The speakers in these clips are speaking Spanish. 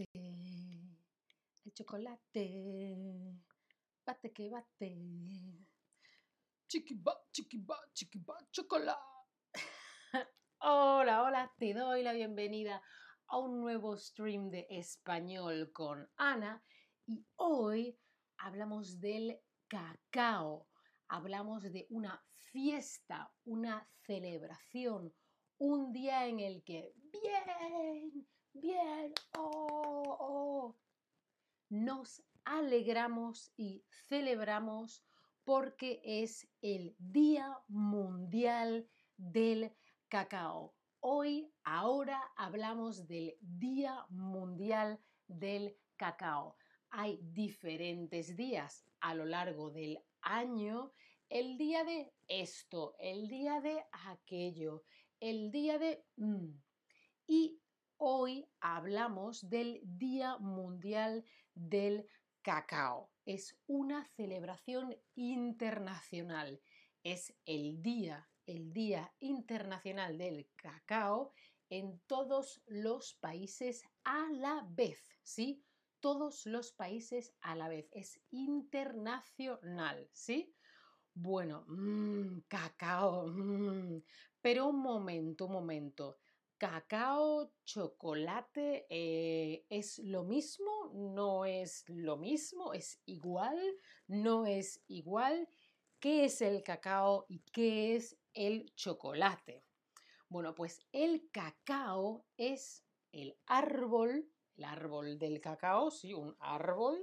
chocolate, el chocolate, bate que bate. Chiquiba, chiquiba, chiquiba, chocolate. Hola, hola, te doy la bienvenida a un nuevo stream de español con Ana y hoy hablamos del cacao. Hablamos de una fiesta, una celebración, un día en el que bien, bien, oh, oh, nos alegramos y celebramos porque es el Día Mundial del Cacao. Hoy, ahora hablamos del Día Mundial del Cacao. Hay diferentes días a lo largo del año. El día de esto, el día de aquello, el día de... Mm. Y hoy hablamos del Día Mundial del Cacao. Es una celebración internacional. Es el día, el Día Internacional del Cacao en todos los países a la vez, ¿sí? Todos los países a la vez. Es internacional, ¿sí? Bueno, mmm, cacao. Mmm. Pero un momento, un momento. ¿Cacao, chocolate eh, es lo mismo? ¿No es lo mismo? ¿Es igual? ¿No es igual? ¿Qué es el cacao y qué es el chocolate? Bueno, pues el cacao es el árbol, el árbol del cacao, sí, un árbol,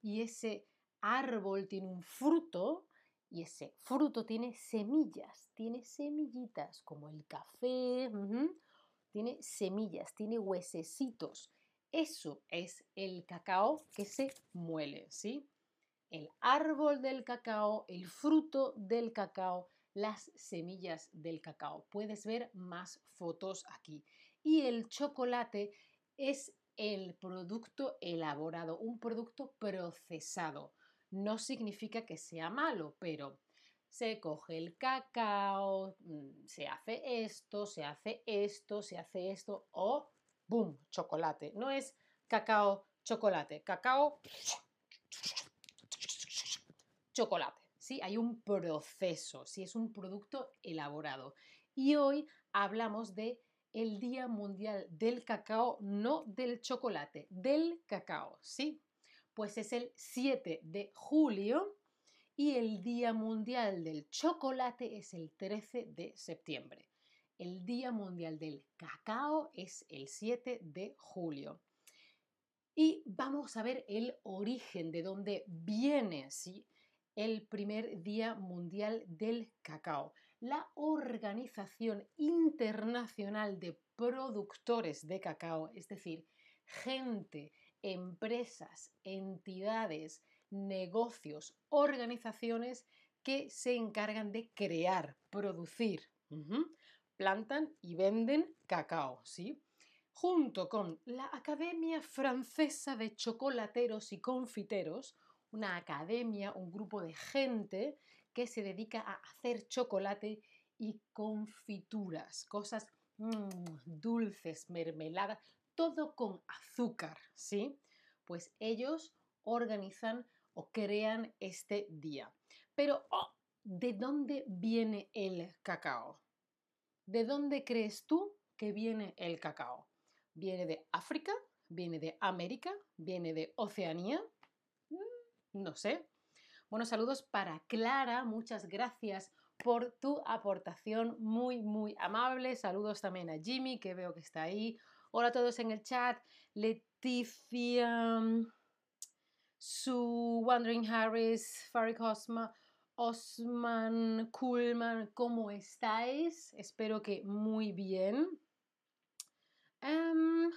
y ese árbol tiene un fruto y ese fruto tiene semillas, tiene semillitas como el café, tiene semillas, tiene huesecitos. Eso es el cacao que se muele, ¿sí? El árbol del cacao, el fruto del cacao, las semillas del cacao. Puedes ver más fotos aquí. Y el chocolate es el producto elaborado, un producto procesado no significa que sea malo, pero se coge el cacao, mm, se hace esto, se hace esto, se hace esto, o ¡boom! Chocolate. No es cacao, chocolate, cacao, chocolate. Sí, hay un proceso, sí, es un producto elaborado. Y hoy hablamos de el Día Mundial del Cacao, no del chocolate, del cacao, ¿sí? Pues es el 7 de julio y el Día Mundial del Chocolate es el 13 de septiembre. El Día Mundial del Cacao es el 7 de julio. Y vamos a ver el origen de dónde viene ¿sí? el primer Día Mundial del Cacao. La Organización Internacional de Productores de Cacao, es decir, gente empresas, entidades, negocios, organizaciones que se encargan de crear, producir, plantan y venden cacao, ¿sí? Junto con la Academia Francesa de Chocolateros y Confiteros, una academia, un grupo de gente que se dedica a hacer chocolate y confituras, cosas mm, dulces, mermeladas, todo con azúcar, ¿sí? Pues ellos organizan o crean este día. Pero, oh, ¿de dónde viene el cacao? ¿De dónde crees tú que viene el cacao? ¿Viene de África? ¿Viene de América? ¿Viene de Oceanía? Mm, no sé. Bueno, saludos para Clara, muchas gracias por tu aportación muy, muy amable. Saludos también a Jimmy, que veo que está ahí. Hola a todos en el chat. Leticia, Su, Wandering Harris, Farid Osma, Osman, Kulman, ¿cómo estáis? Espero que muy bien. Em,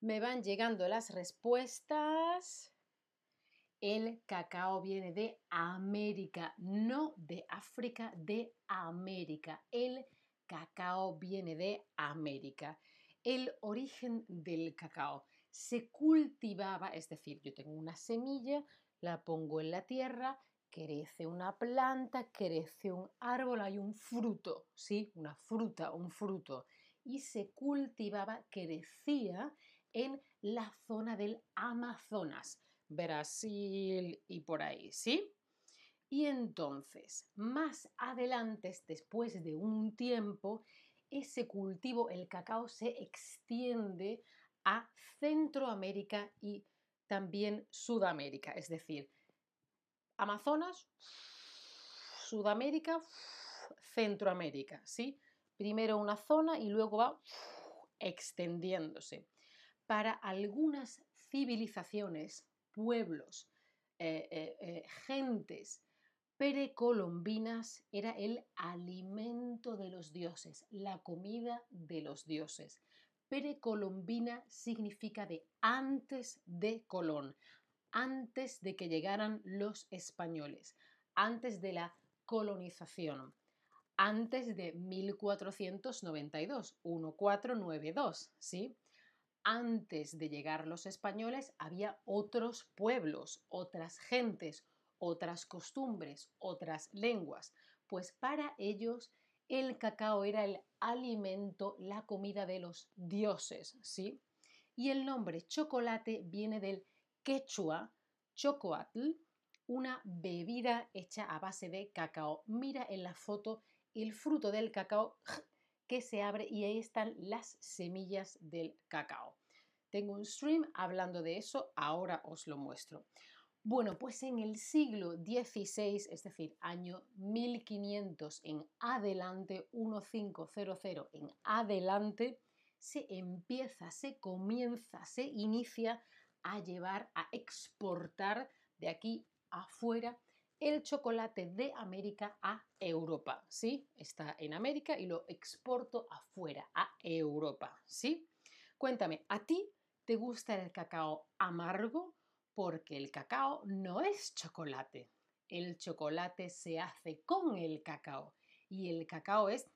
me van llegando las respuestas. El cacao viene de América, no de África, de América. El cacao viene de América el origen del cacao. Se cultivaba, es decir, yo tengo una semilla, la pongo en la tierra, crece una planta, crece un árbol, hay un fruto, ¿sí? Una fruta, un fruto. Y se cultivaba, crecía en la zona del Amazonas, Brasil y por ahí, ¿sí? Y entonces, más adelante, después de un tiempo, ese cultivo, el cacao, se extiende a Centroamérica y también Sudamérica, es decir, Amazonas, Sudamérica, Centroamérica, ¿sí? Primero una zona y luego va extendiéndose. Para algunas civilizaciones, pueblos, eh, eh, eh, gentes precolombinas era el alimento de los dioses, la comida de los dioses. Precolombina significa de antes de Colón, antes de que llegaran los españoles, antes de la colonización, antes de 1492, 1492, ¿sí? Antes de llegar los españoles había otros pueblos, otras gentes, otras costumbres, otras lenguas, pues para ellos el cacao era el alimento, la comida de los dioses, ¿sí? Y el nombre chocolate viene del quechua, chocoatl, una bebida hecha a base de cacao. Mira en la foto el fruto del cacao que se abre y ahí están las semillas del cacao. Tengo un stream hablando de eso, ahora os lo muestro. Bueno, pues en el siglo XVI, es decir, año 1500 en adelante, 1500 en adelante, se empieza, se comienza, se inicia a llevar, a exportar de aquí afuera el chocolate de América a Europa, ¿sí? Está en América y lo exporto afuera, a Europa, ¿sí? Cuéntame, ¿a ti te gusta el cacao amargo? Porque el cacao no es chocolate. El chocolate se hace con el cacao y el cacao es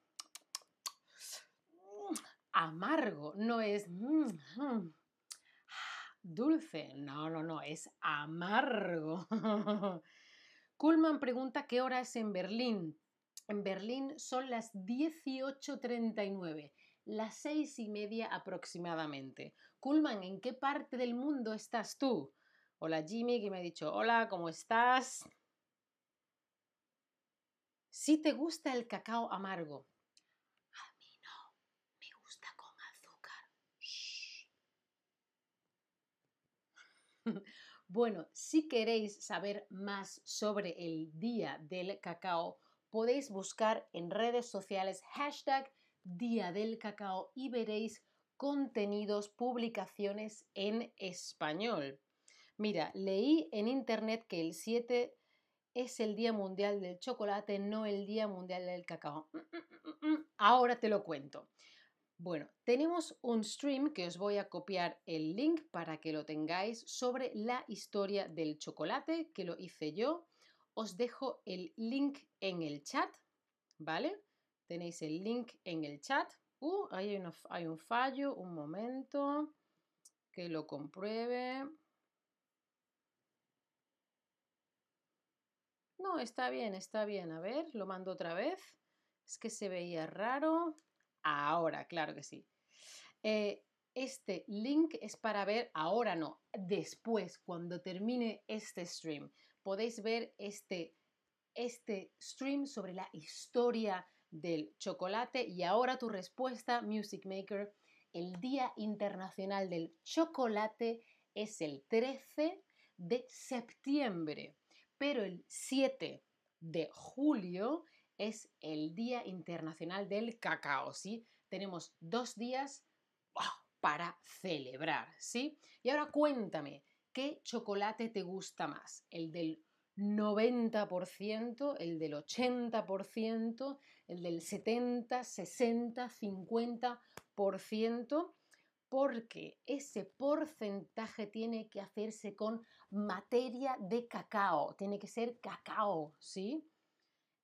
amargo, no es dulce, no, no, no, es amargo. Kuhlman pregunta qué hora es en Berlín. En Berlín son las 18.39, las seis y media aproximadamente. Kuhlman, ¿en qué parte del mundo estás tú? Hola Jimmy, que me ha dicho, hola, ¿cómo estás? Si te gusta el cacao amargo. A mí no, me gusta con azúcar. bueno, si queréis saber más sobre el Día del Cacao, podéis buscar en redes sociales hashtag Día del Cacao y veréis contenidos, publicaciones en español. Mira, leí en internet que el 7 es el Día Mundial del Chocolate, no el Día Mundial del Cacao. Mm, mm, mm, Ahora te lo cuento. Bueno, tenemos un stream que os voy a copiar el link para que lo tengáis sobre la historia del chocolate, que lo hice yo. Os dejo el link en el chat, ¿vale? Tenéis el link en el chat. Uh, hay, hay un fallo, un momento, que lo compruebe. No, está bien, está bien. A ver, lo mando otra vez. Es que se veía raro. Ahora, claro que sí. Eh, este link es para ver, ahora no, después, cuando termine este stream. Podéis ver este, este stream sobre la historia del chocolate y ahora tu respuesta, Music Maker. El Día Internacional del Chocolate es el 13 de septiembre pero el 7 de julio es el Día Internacional del Cacao, ¿sí? Tenemos dos días para celebrar, ¿sí? Y ahora cuéntame, ¿qué chocolate te gusta más? ¿El del 90%, el del 80%, el del 70, 60, 50%? porque ese porcentaje tiene que hacerse con materia de cacao, tiene que ser cacao, ¿sí?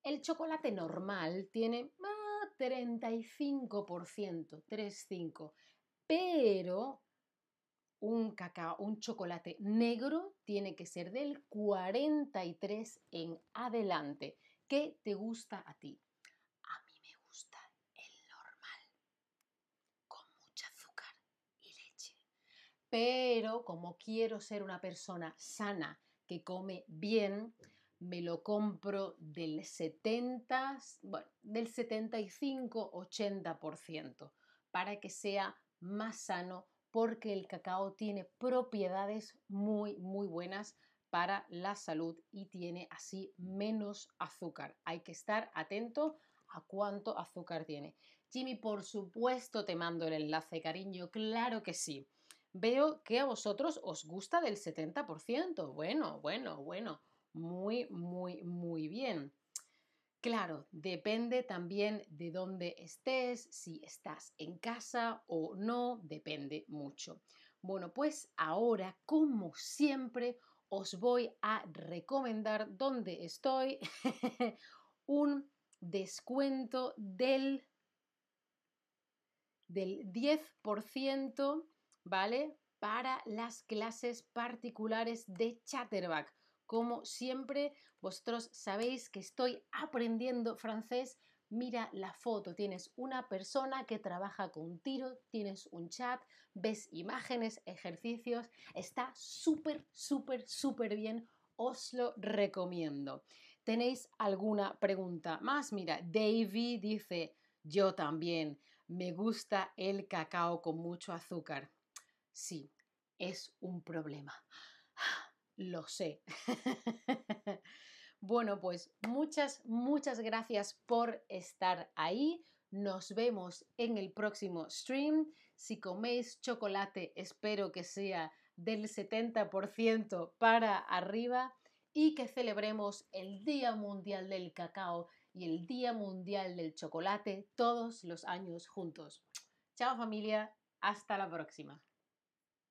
El chocolate normal tiene 35%, 35%, pero un cacao, un chocolate negro tiene que ser del 43 en adelante. ¿Qué te gusta a ti? Pero como quiero ser una persona sana que come bien, me lo compro del 70, bueno, del 75-80% para que sea más sano porque el cacao tiene propiedades muy, muy buenas para la salud y tiene así menos azúcar. Hay que estar atento a cuánto azúcar tiene. Jimmy, por supuesto te mando el enlace, cariño, claro que sí. Veo que a vosotros os gusta del 70%. Bueno, bueno, bueno. Muy, muy, muy bien. Claro, depende también de dónde estés, si estás en casa o no, depende mucho. Bueno, pues ahora, como siempre, os voy a recomendar dónde estoy un descuento del, del 10%, ¿vale? Para las clases particulares de Chatterback. Como siempre, vosotros sabéis que estoy aprendiendo francés. Mira la foto, tienes una persona que trabaja contigo, tienes un chat, ves imágenes, ejercicios, está súper, súper, súper bien, os lo recomiendo. ¿Tenéis alguna pregunta más? Mira, Davy dice, yo también, me gusta el cacao con mucho azúcar. Sí, es un problema. Lo sé. bueno, pues muchas, muchas gracias por estar ahí. Nos vemos en el próximo stream. Si coméis chocolate, espero que sea del 70% para arriba y que celebremos el Día Mundial del Cacao y el Día Mundial del Chocolate todos los años juntos. Chao familia, hasta la próxima.